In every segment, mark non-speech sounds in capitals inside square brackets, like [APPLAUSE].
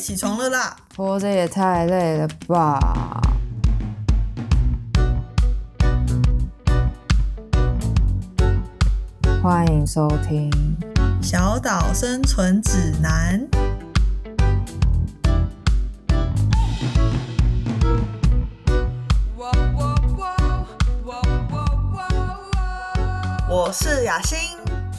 起床了啦！活着也太累了吧！欢迎收听《小岛生存指南》。我是雅欣，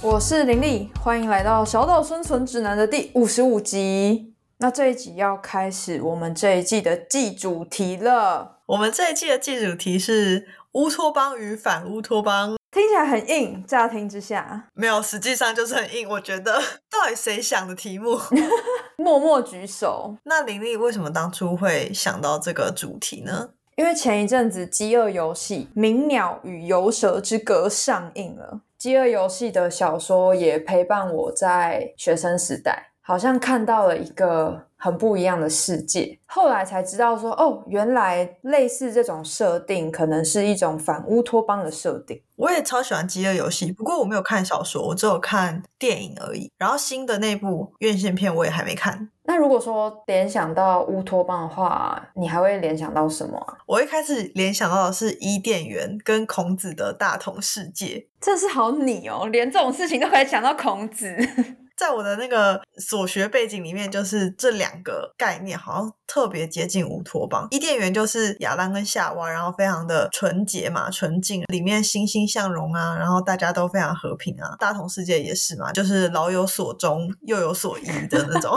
我是林丽，欢迎来到《小岛生存指南》的第五十五集。那这一集要开始我们这一季的季主题了。我们这一季的季主题是乌托邦与反乌托邦，听起来很硬，乍听之下没有，实际上就是很硬。我觉得到底谁想的题目？[LAUGHS] 默默举手。那林丽为什么当初会想到这个主题呢？因为前一阵子《饥饿游戏：鸣鸟与游蛇之歌》上映了，《饥饿游戏》的小说也陪伴我在学生时代，好像看到了一个很不一样的世界。后来才知道说，哦，原来类似这种设定，可能是一种反乌托邦的设定。我也超喜欢《饥饿游戏》，不过我没有看小说，我只有看电影而已。然后新的那部院线片我也还没看。那如果说联想到乌托邦的话，你还会联想到什么啊？我一开始联想到的是伊甸园跟孔子的大同世界。这是好你哦，连这种事情都可以想到孔子。在我的那个所学背景里面，就是这两个概念好像特别接近乌托邦。伊甸园就是亚当跟夏娃，然后非常的纯洁嘛、纯净，里面欣欣向荣啊，然后大家都非常和平啊。大同世界也是嘛，就是老有所终，又有所依的那种，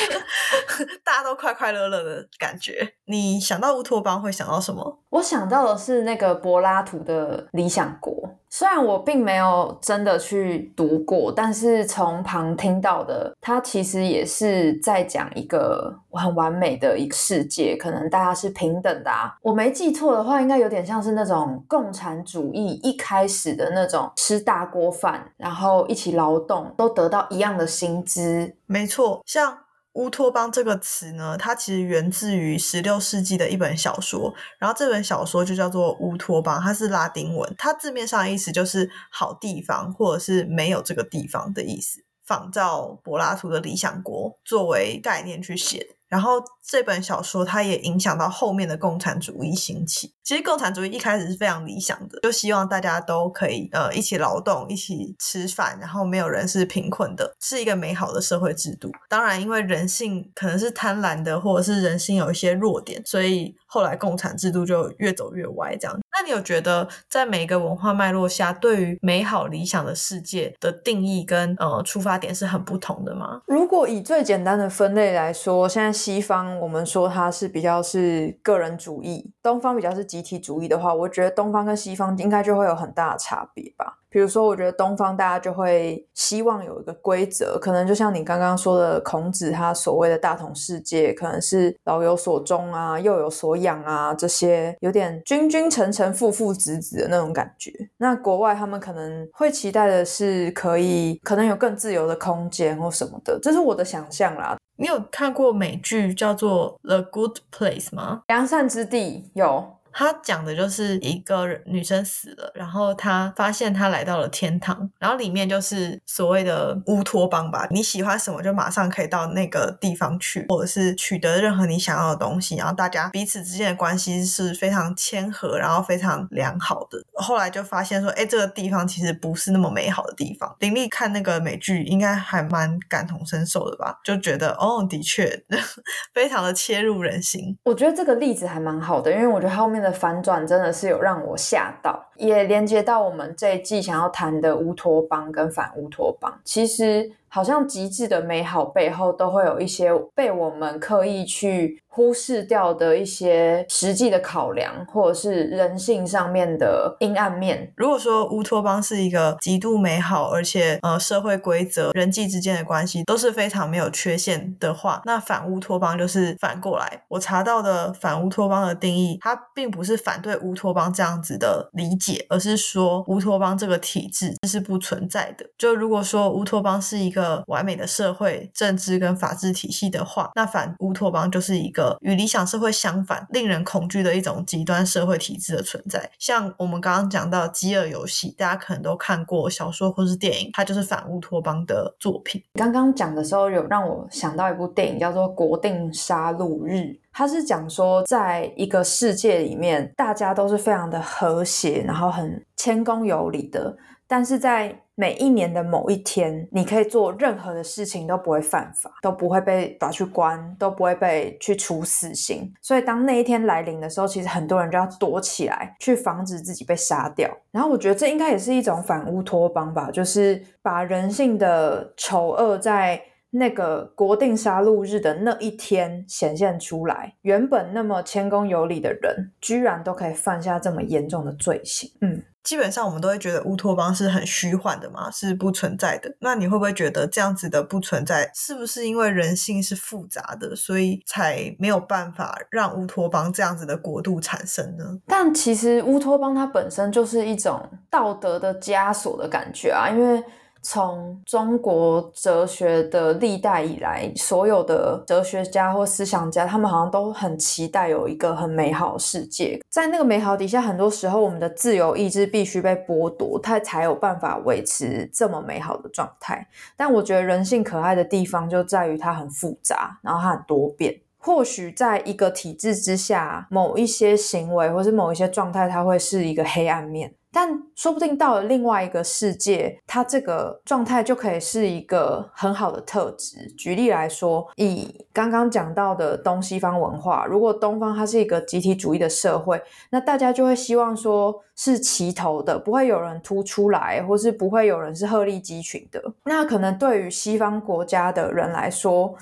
[LAUGHS] 大家都快快乐乐的感觉。你想到乌托邦会想到什么？我想到的是那个柏拉图的理想国。虽然我并没有真的去读过，但是从旁听到的，它其实也是在讲一个很完美的一个世界，可能大家是平等的啊。我没记错的话，应该有点像是那种共产主义一开始的那种吃大锅饭，然后一起劳动，都得到一样的薪资。没错，像。乌托邦这个词呢，它其实源自于十六世纪的一本小说，然后这本小说就叫做《乌托邦》，它是拉丁文，它字面上的意思就是好地方，或者是没有这个地方的意思，仿照柏拉图的理想国作为概念去写。然后这本小说它也影响到后面的共产主义兴起。其实共产主义一开始是非常理想的，就希望大家都可以呃一起劳动、一起吃饭，然后没有人是贫困的，是一个美好的社会制度。当然，因为人性可能是贪婪的，或者是人性有一些弱点，所以后来共产制度就越走越歪。这样，那你有觉得在每一个文化脉络下，对于美好理想的世界的定义跟呃出发点是很不同的吗？如果以最简单的分类来说，现在。西方我们说它是比较是个人主义，东方比较是集体主义的话，我觉得东方跟西方应该就会有很大的差别吧。比如说，我觉得东方大家就会希望有一个规则，可能就像你刚刚说的，孔子他所谓的大同世界，可能是老有所终啊，幼有所养啊，这些有点君君臣臣父父子子的那种感觉。那国外他们可能会期待的是可以，可能有更自由的空间或什么的，这是我的想象啦。你有看过美剧叫做《The Good Place》吗？良善之地有。他讲的就是一个女生死了，然后他发现他来到了天堂，然后里面就是所谓的乌托邦吧。你喜欢什么就马上可以到那个地方去，或者是取得任何你想要的东西，然后大家彼此之间的关系是非常谦和，然后非常良好的。后来就发现说，哎，这个地方其实不是那么美好的地方。林立看那个美剧应该还蛮感同身受的吧？就觉得哦，的确 [LAUGHS] 非常的切入人心。我觉得这个例子还蛮好的，因为我觉得后面。的反转真的是有让我吓到，也连接到我们这一季想要谈的乌托邦跟反乌托邦。其实。好像极致的美好背后，都会有一些被我们刻意去忽视掉的一些实际的考量，或者是人性上面的阴暗面。如果说乌托邦是一个极度美好，而且呃社会规则、人际之间的关系都是非常没有缺陷的话，那反乌托邦就是反过来。我查到的反乌托邦的定义，它并不是反对乌托邦这样子的理解，而是说乌托邦这个体制是不存在的。就如果说乌托邦是一个完美的社会政治跟法治体系的话，那反乌托邦就是一个与理想社会相反、令人恐惧的一种极端社会体制的存在。像我们刚刚讲到《饥饿游戏》，大家可能都看过小说或是电影，它就是反乌托邦的作品。刚刚讲的时候，有让我想到一部电影，叫做《国定杀戮日》。它是讲说，在一个世界里面，大家都是非常的和谐，然后很谦恭有礼的。但是在每一年的某一天，你可以做任何的事情都不会犯法，都不会被抓去关，都不会被去处死刑。所以当那一天来临的时候，其实很多人就要躲起来，去防止自己被杀掉。然后我觉得这应该也是一种反乌托邦吧，就是把人性的丑恶在。那个国定杀戮日的那一天显现出来，原本那么谦恭有礼的人，居然都可以犯下这么严重的罪行。嗯，基本上我们都会觉得乌托邦是很虚幻的嘛，是不存在的。那你会不会觉得这样子的不存在，是不是因为人性是复杂的，所以才没有办法让乌托邦这样子的国度产生呢？但其实乌托邦它本身就是一种道德的枷锁的感觉啊，因为。从中国哲学的历代以来，所有的哲学家或思想家，他们好像都很期待有一个很美好的世界。在那个美好底下，很多时候我们的自由意志必须被剥夺，它才有办法维持这么美好的状态。但我觉得人性可爱的地方就在于它很复杂，然后它很多变。或许在一个体制之下，某一些行为或是某一些状态，它会是一个黑暗面。但说不定到了另外一个世界，它这个状态就可以是一个很好的特质。举例来说，以刚刚讲到的东西方文化，如果东方它是一个集体主义的社会，那大家就会希望说是齐头的，不会有人突出来，或是不会有人是鹤立鸡群的。那可能对于西方国家的人来说，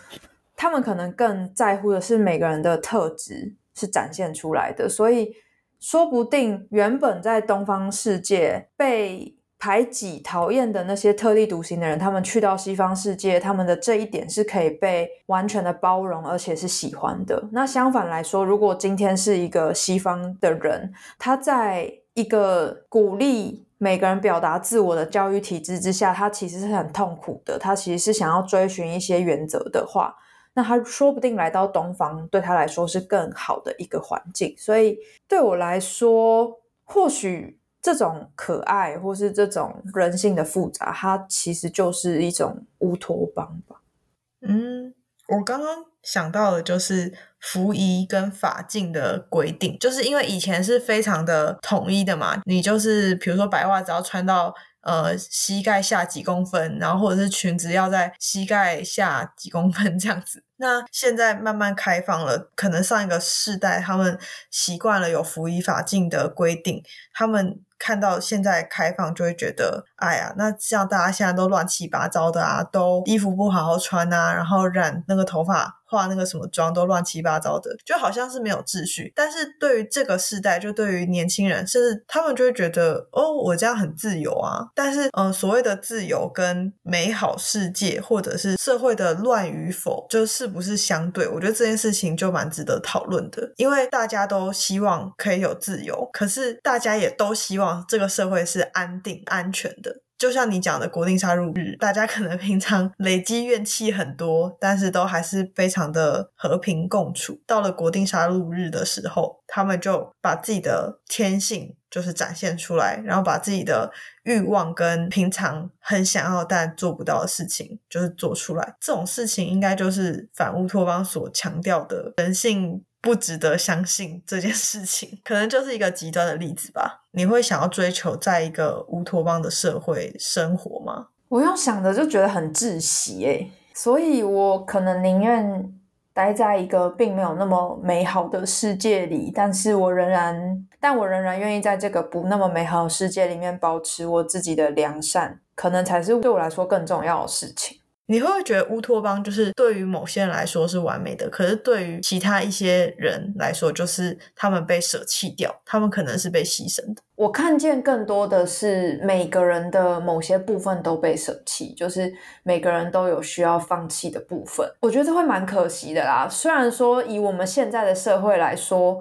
他们可能更在乎的是每个人的特质是展现出来的，所以。说不定原本在东方世界被排挤、讨厌的那些特立独行的人，他们去到西方世界，他们的这一点是可以被完全的包容，而且是喜欢的。那相反来说，如果今天是一个西方的人，他在一个鼓励每个人表达自我的教育体制之下，他其实是很痛苦的。他其实是想要追寻一些原则的话。那他说不定来到东方，对他来说是更好的一个环境。所以对我来说，或许这种可爱，或是这种人性的复杂，它其实就是一种乌托邦吧。嗯，我刚刚想到的就是服仪跟法镜的规定，就是因为以前是非常的统一的嘛，你就是比如说白袜子要穿到。呃，膝盖下几公分，然后或者是裙子要在膝盖下几公分这样子。那现在慢慢开放了，可能上一个世代他们习惯了有服仪法镜的规定，他们看到现在开放就会觉得，哎呀，那像大家现在都乱七八糟的啊，都衣服不好好穿啊，然后染那个头发。化那个什么妆都乱七八糟的，就好像是没有秩序。但是对于这个时代，就对于年轻人，甚至他们就会觉得，哦，我这样很自由啊。但是，嗯，所谓的自由跟美好世界，或者是社会的乱与否，就是不是相对？我觉得这件事情就蛮值得讨论的，因为大家都希望可以有自由，可是大家也都希望这个社会是安定、安全的。就像你讲的国定杀戮日，大家可能平常累积怨气很多，但是都还是非常的和平共处。到了国定杀戮日的时候，他们就把自己的天性就是展现出来，然后把自己的欲望跟平常很想要但做不到的事情，就是做出来。这种事情应该就是反乌托邦所强调的人性。不值得相信这件事情，可能就是一个极端的例子吧。你会想要追求在一个乌托邦的社会生活吗？我用想的就觉得很窒息诶，所以我可能宁愿待在一个并没有那么美好的世界里，但是我仍然，但我仍然愿意在这个不那么美好的世界里面保持我自己的良善，可能才是对我来说更重要的事情。你会不会觉得乌托邦就是对于某些人来说是完美的，可是对于其他一些人来说，就是他们被舍弃掉，他们可能是被牺牲的。我看见更多的是每个人的某些部分都被舍弃，就是每个人都有需要放弃的部分。我觉得这会蛮可惜的啦。虽然说以我们现在的社会来说，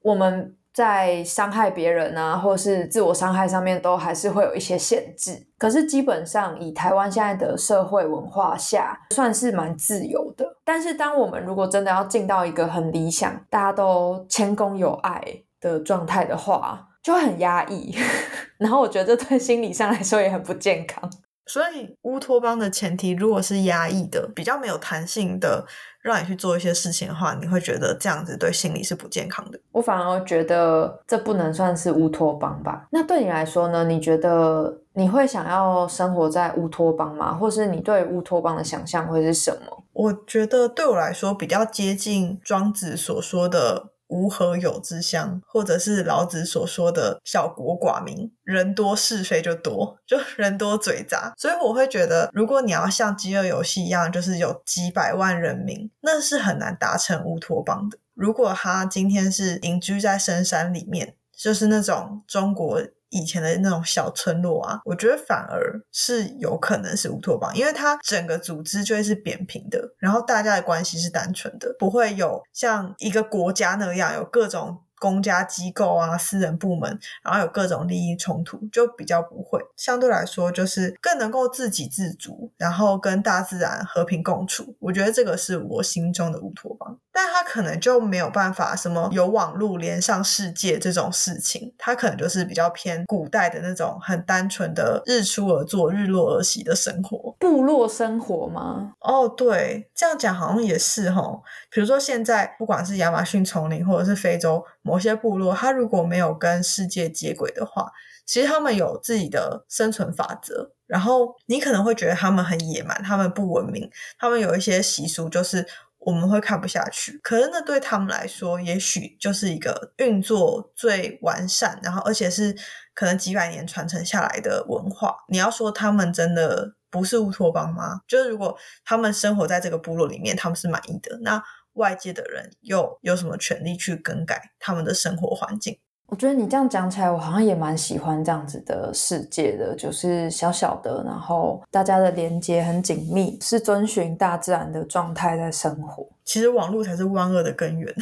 我们在伤害别人啊，或是自我伤害上面，都还是会有一些限制。可是基本上，以台湾现在的社会文化下，算是蛮自由的。但是，当我们如果真的要进到一个很理想、大家都谦恭有爱的状态的话，就会很压抑。[LAUGHS] 然后，我觉得这对心理上来说也很不健康。所以，乌托邦的前提如果是压抑的、比较没有弹性的，让你去做一些事情的话，你会觉得这样子对心理是不健康的。我反而觉得这不能算是乌托邦吧？那对你来说呢？你觉得你会想要生活在乌托邦吗？或是你对乌托邦的想象会是什么？我觉得对我来说比较接近庄子所说的。无何有之乡，或者是老子所说的“小国寡民”，人多是非就多，就 [LAUGHS] 人多嘴杂。所以我会觉得，如果你要像饥饿游戏一样，就是有几百万人民，那是很难达成乌托邦的。如果他今天是隐居在深山里面，就是那种中国。以前的那种小村落啊，我觉得反而是有可能是乌托邦，因为它整个组织就会是扁平的，然后大家的关系是单纯的，不会有像一个国家那样有各种。公家机构啊，私人部门，然后有各种利益冲突，就比较不会。相对来说，就是更能够自给自足，然后跟大自然和平共处。我觉得这个是我心中的乌托邦，但它可能就没有办法什么有网络连上世界这种事情，它可能就是比较偏古代的那种很单纯的日出而作，日落而息的生活，部落生活吗？哦，对，这样讲好像也是哈。比如说现在不管是亚马逊丛林，或者是非洲。某些部落，他如果没有跟世界接轨的话，其实他们有自己的生存法则。然后你可能会觉得他们很野蛮，他们不文明，他们有一些习俗，就是我们会看不下去。可是那对他们来说，也许就是一个运作最完善，然后而且是可能几百年传承下来的文化。你要说他们真的不是乌托邦吗？就是如果他们生活在这个部落里面，他们是满意的，那。外界的人又有什么权利去更改他们的生活环境？我觉得你这样讲起来，我好像也蛮喜欢这样子的世界的，就是小小的，然后大家的连接很紧密，是遵循大自然的状态在生活。其实网络才是万恶的根源。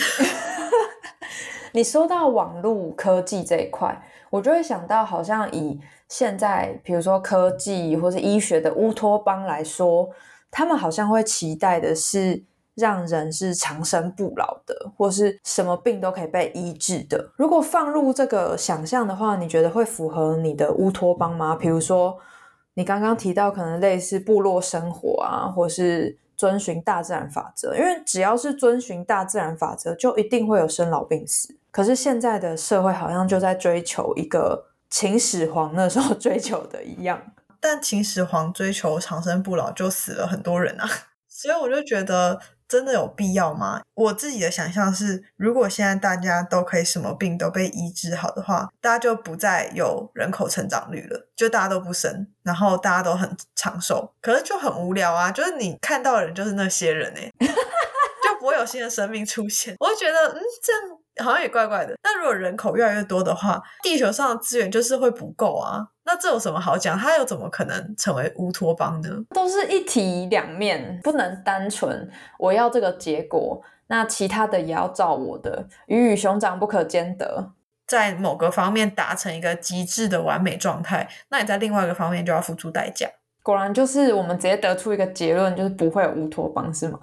[LAUGHS] 你说到网络科技这一块，我就会想到，好像以现在比如说科技或是医学的乌托邦来说，他们好像会期待的是。让人是长生不老的，或是什么病都可以被医治的。如果放入这个想象的话，你觉得会符合你的乌托邦吗？比如说，你刚刚提到可能类似部落生活啊，或是遵循大自然法则。因为只要是遵循大自然法则，就一定会有生老病死。可是现在的社会好像就在追求一个秦始皇那时候 [LAUGHS] 追求的一样，但秦始皇追求长生不老，就死了很多人啊。[LAUGHS] 所以我就觉得。真的有必要吗？我自己的想象是，如果现在大家都可以什么病都被医治好的话，大家就不再有人口成长率了，就大家都不生，然后大家都很长寿。可是就很无聊啊，就是你看到的人就是那些人哎，[LAUGHS] 就不会有新的生命出现。我就觉得，嗯，这样。好像也怪怪的。那如果人口越来越多的话，地球上的资源就是会不够啊。那这有什么好讲？它又怎么可能成为乌托邦呢？都是一体两面，不能单纯我要这个结果，那其他的也要照我的。鱼与熊掌不可兼得，在某个方面达成一个极致的完美状态，那你在另外一个方面就要付出代价。果然就是我们直接得出一个结论，就是不会有乌托邦，是吗？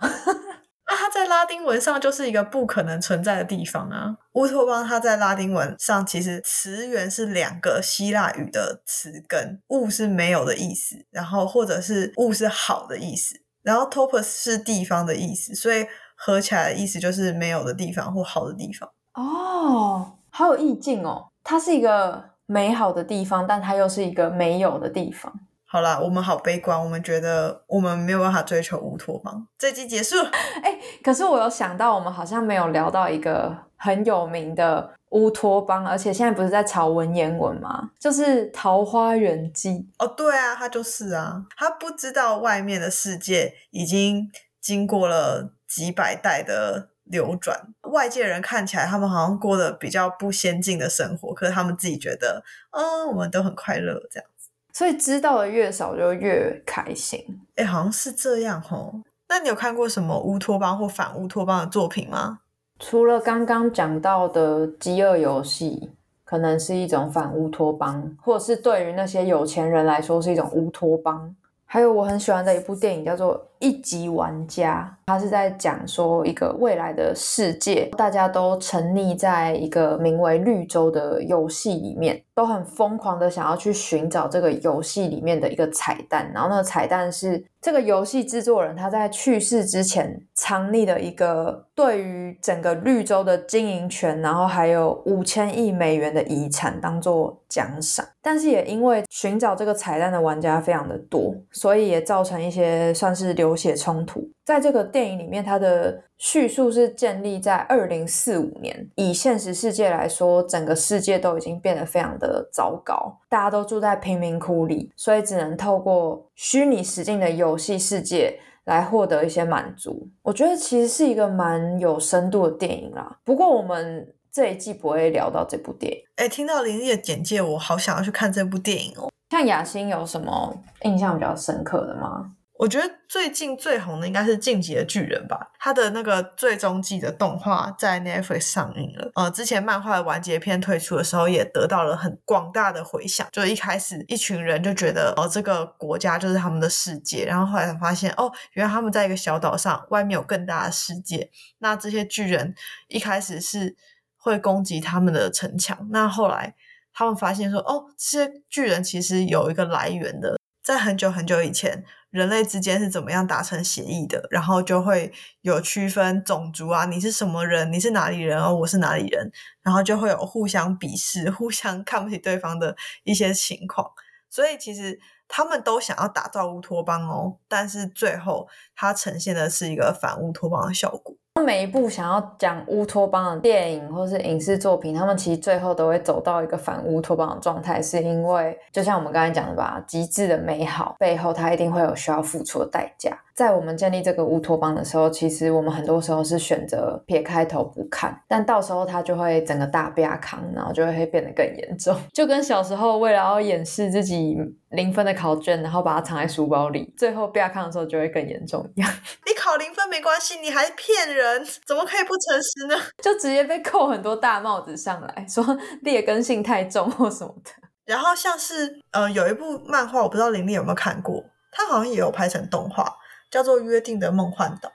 拉丁文上就是一个不可能存在的地方啊！乌托邦它在拉丁文上其实词源是两个希腊语的词根，物是没有的意思，然后或者是物是好的意思，然后 topos 是地方的意思，所以合起来的意思就是没有的地方或好的地方。哦，好有意境哦！它是一个美好的地方，但它又是一个没有的地方。好啦，我们好悲观，我们觉得我们没有办法追求乌托邦。这集结束。哎，可是我有想到，我们好像没有聊到一个很有名的乌托邦，而且现在不是在炒文言文吗？就是《桃花源记》。哦，对啊，他就是啊，他不知道外面的世界已经经过了几百代的流转，外界人看起来他们好像过得比较不先进的生活，可是他们自己觉得，嗯，我们都很快乐这样。所以知道的越少就越开心，哎，好像是这样哦。那你有看过什么乌托邦或反乌托邦的作品吗？除了刚刚讲到的饥饿游戏，可能是一种反乌托邦，或者是对于那些有钱人来说是一种乌托邦。还有我很喜欢的一部电影叫做《一级玩家》，它是在讲说一个未来的世界，大家都沉溺在一个名为绿洲的游戏里面，都很疯狂的想要去寻找这个游戏里面的一个彩蛋。然后那个彩蛋是这个游戏制作人他在去世之前藏匿的一个对于整个绿洲的经营权，然后还有五千亿美元的遗产当做奖赏。但是也因为寻找这个彩蛋的玩家非常的多，所以也造成一些算是流血冲突。在这个电影里面，它的叙述是建立在二零四五年。以现实世界来说，整个世界都已经变得非常的糟糕，大家都住在贫民窟里，所以只能透过虚拟实境的游戏世界来获得一些满足。我觉得其实是一个蛮有深度的电影啦。不过我们这一季不会聊到这部电影。哎，听到林丽的简介，我好想要去看这部电影哦。像雅欣有什么印象比较深刻的吗？我觉得最近最红的应该是《进击的巨人》吧，它的那个最终季的动画在 Netflix 上映了。呃，之前漫画的完结篇推出的时候，也得到了很广大的回响。就一开始一群人就觉得，哦，这个国家就是他们的世界，然后后来才发现，哦，原来他们在一个小岛上，外面有更大的世界。那这些巨人一开始是会攻击他们的城墙，那后来他们发现说，哦，这些巨人其实有一个来源的，在很久很久以前。人类之间是怎么样达成协议的？然后就会有区分种族啊，你是什么人？你是哪里人？哦，我是哪里人？然后就会有互相鄙视、[LAUGHS] 互相看不起对方的一些情况。所以其实他们都想要打造乌托邦哦，但是最后它呈现的是一个反乌托邦的效果。每一部想要讲乌托邦的电影或是影视作品，他们其实最后都会走到一个反乌托邦的状态，是因为就像我们刚才讲的吧，极致的美好背后，它一定会有需要付出的代价。在我们建立这个乌托邦的时候，其实我们很多时候是选择撇开头不看，但到时候它就会整个大变康，然后就会变得更严重。[LAUGHS] 就跟小时候为了要掩饰自己零分的考卷，然后把它藏在书包里，最后变康的时候就会更严重一样。[LAUGHS] 你考零分没关系，你还骗人，怎么可以不诚实呢？就直接被扣很多大帽子上来说劣根性太重或什么的。然后像是呃有一部漫画，我不知道玲玲有没有看过，它好像也有拍成动画。叫做《约定的梦幻岛》，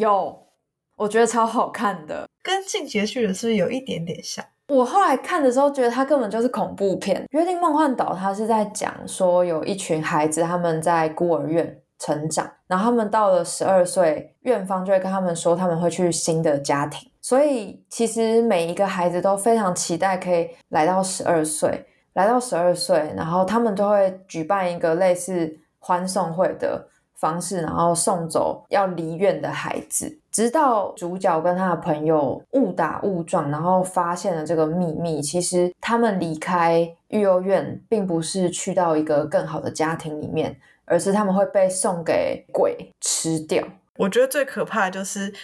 有，我觉得超好看的，跟《进击的》是不是有一点点像？我后来看的时候，觉得它根本就是恐怖片。《约定梦幻岛》它是在讲说，有一群孩子他们在孤儿院成长，然后他们到了十二岁，院方就会跟他们说他们会去新的家庭，所以其实每一个孩子都非常期待可以来到十二岁，来到十二岁，然后他们都会举办一个类似欢送会的。方式，然后送走要离院的孩子，直到主角跟他的朋友误打误撞，然后发现了这个秘密。其实他们离开育幼院，并不是去到一个更好的家庭里面，而是他们会被送给鬼吃掉。我觉得最可怕的就是，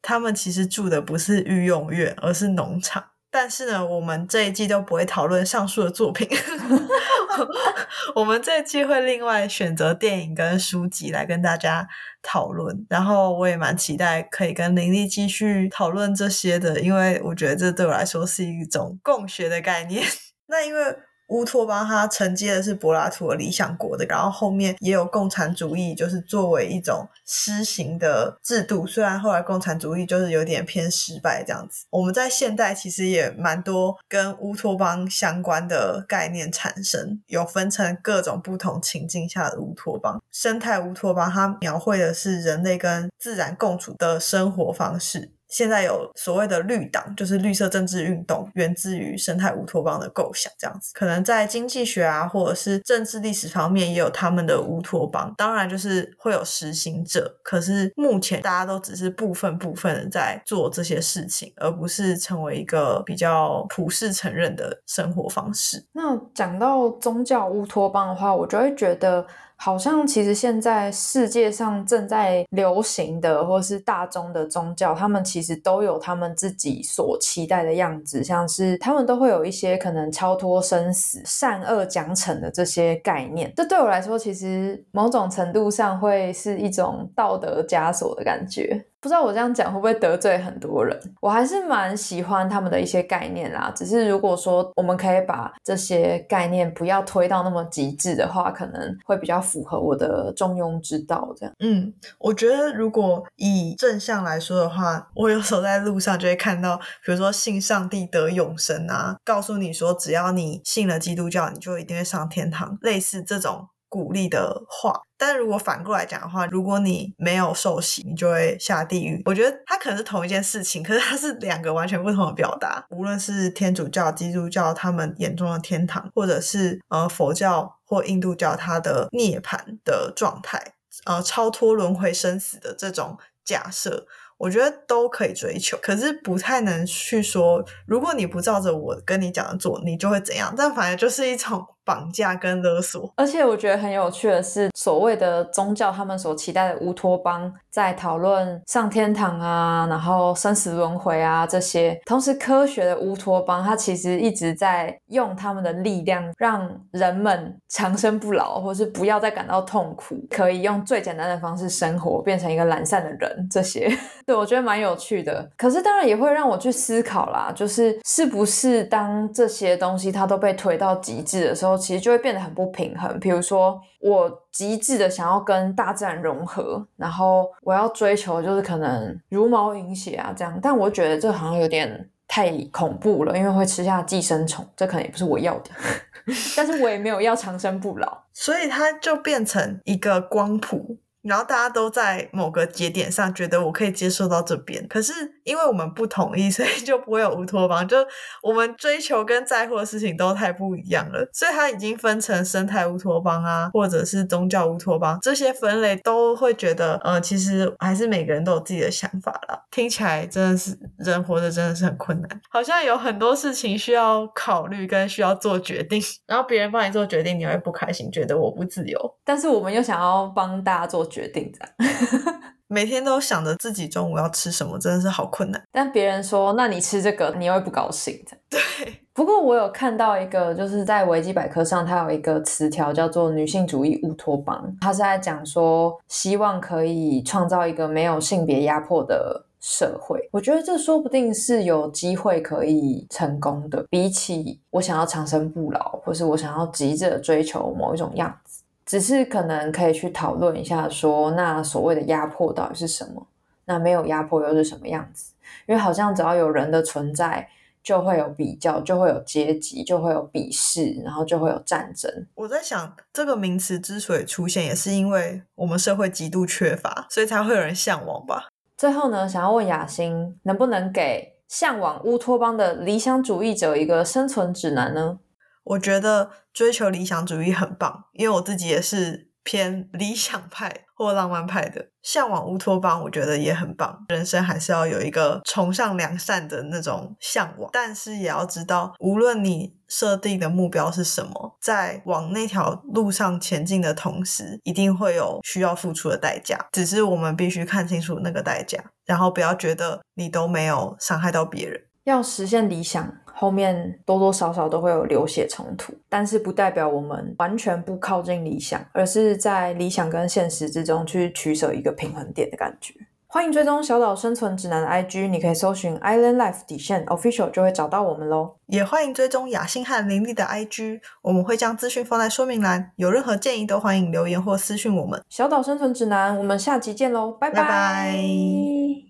他们其实住的不是育幼院，而是农场。但是呢，我们这一季都不会讨论上述的作品。[LAUGHS] 我们这一季会另外选择电影跟书籍来跟大家讨论。然后我也蛮期待可以跟林丽继续讨论这些的，因为我觉得这对我来说是一种共学的概念。[LAUGHS] 那因为。乌托邦它承接的是柏拉图的理想国的，然后后面也有共产主义，就是作为一种施行的制度。虽然后来共产主义就是有点偏失败这样子。我们在现代其实也蛮多跟乌托邦相关的概念产生，有分成各种不同情境下的乌托邦。生态乌托邦它描绘的是人类跟自然共处的生活方式。现在有所谓的绿党，就是绿色政治运动，源自于生态乌托邦的构想，这样子。可能在经济学啊，或者是政治历史方面，也有他们的乌托邦。当然，就是会有实行者，可是目前大家都只是部分部分在做这些事情，而不是成为一个比较普世承认的生活方式。那讲到宗教乌托邦的话，我就会觉得。好像其实现在世界上正在流行的，或是大众的宗教，他们其实都有他们自己所期待的样子，像是他们都会有一些可能超脱生死、善恶奖惩的这些概念。这对我来说，其实某种程度上会是一种道德枷锁的感觉。不知道我这样讲会不会得罪很多人？我还是蛮喜欢他们的一些概念啦。只是如果说我们可以把这些概念不要推到那么极致的话，可能会比较符合我的中庸之道。这样，嗯，我觉得如果以正向来说的话，我有时候在路上就会看到，比如说信上帝得永生啊，告诉你说只要你信了基督教，你就一定会上天堂，类似这种。鼓励的话，但如果反过来讲的话，如果你没有受洗，你就会下地狱。我觉得它可能是同一件事情，可是它是两个完全不同的表达。无论是天主教、基督教他们眼中的天堂，或者是呃佛教或印度教它的涅槃的状态，呃超脱轮回生死的这种假设。我觉得都可以追求，可是不太能去说，如果你不照着我跟你讲的做，你就会怎样。但反正就是一种绑架跟勒索。而且我觉得很有趣的是，所谓的宗教他们所期待的乌托邦，在讨论上天堂啊，然后生死轮回啊这些。同时，科学的乌托邦，它其实一直在用他们的力量，让人们长生不老，或是不要再感到痛苦，可以用最简单的方式生活，变成一个懒散的人。这些。[LAUGHS] 对，我觉得蛮有趣的，可是当然也会让我去思考啦，就是是不是当这些东西它都被推到极致的时候，其实就会变得很不平衡。比如说，我极致的想要跟大自然融合，然后我要追求就是可能茹毛饮血啊这样，但我觉得这好像有点太恐怖了，因为会吃下寄生虫，这可能也不是我要的。[LAUGHS] 但是我也没有要长生不老，所以它就变成一个光谱。然后大家都在某个节点上觉得我可以接受到这边，可是因为我们不同意，[LAUGHS] 所以就不会有乌托邦。就我们追求跟在乎的事情都太不一样了，所以它已经分成生态乌托邦啊，或者是宗教乌托邦这些分类，都会觉得呃，其实还是每个人都有自己的想法啦。听起来真的是人活着真的是很困难，好像有很多事情需要考虑跟需要做决定，然后别人帮你做决定，你会不开心，觉得我不自由。但是我们又想要帮大家做。决定这样，[LAUGHS] 每天都想着自己中午要吃什么，真的是好困难。但别人说，那你吃这个，你会不高兴的。对。[LAUGHS] 不过我有看到一个，就是在维基百科上，它有一个词条叫做“女性主义乌托邦”，它是在讲说，希望可以创造一个没有性别压迫的社会。我觉得这说不定是有机会可以成功的，比起我想要长生不老，或是我想要急着追求某一种样子。只是可能可以去讨论一下，说那所谓的压迫到底是什么？那没有压迫又是什么样子？因为好像只要有人的存在，就会有比较，就会有阶级，就会有鄙视，然后就会有战争。我在想，这个名词之所以出现，也是因为我们社会极度缺乏，所以才会有人向往吧。最后呢，想要问雅欣，能不能给向往乌托邦的理想主义者一个生存指南呢？我觉得追求理想主义很棒，因为我自己也是偏理想派或浪漫派的，向往乌托邦，我觉得也很棒。人生还是要有一个崇尚良善的那种向往，但是也要知道，无论你设定的目标是什么，在往那条路上前进的同时，一定会有需要付出的代价。只是我们必须看清楚那个代价，然后不要觉得你都没有伤害到别人。要实现理想。后面多多少少都会有流血冲突，但是不代表我们完全不靠近理想，而是在理想跟现实之中去取舍一个平衡点的感觉。欢迎追踪小岛生存指南的 IG，你可以搜寻 Island Life 底线 Official 就会找到我们喽。也欢迎追踪雅欣和林丽的 IG，我们会将资讯放在说明栏，有任何建议都欢迎留言或私讯我们。小岛生存指南，我们下集见喽，拜拜。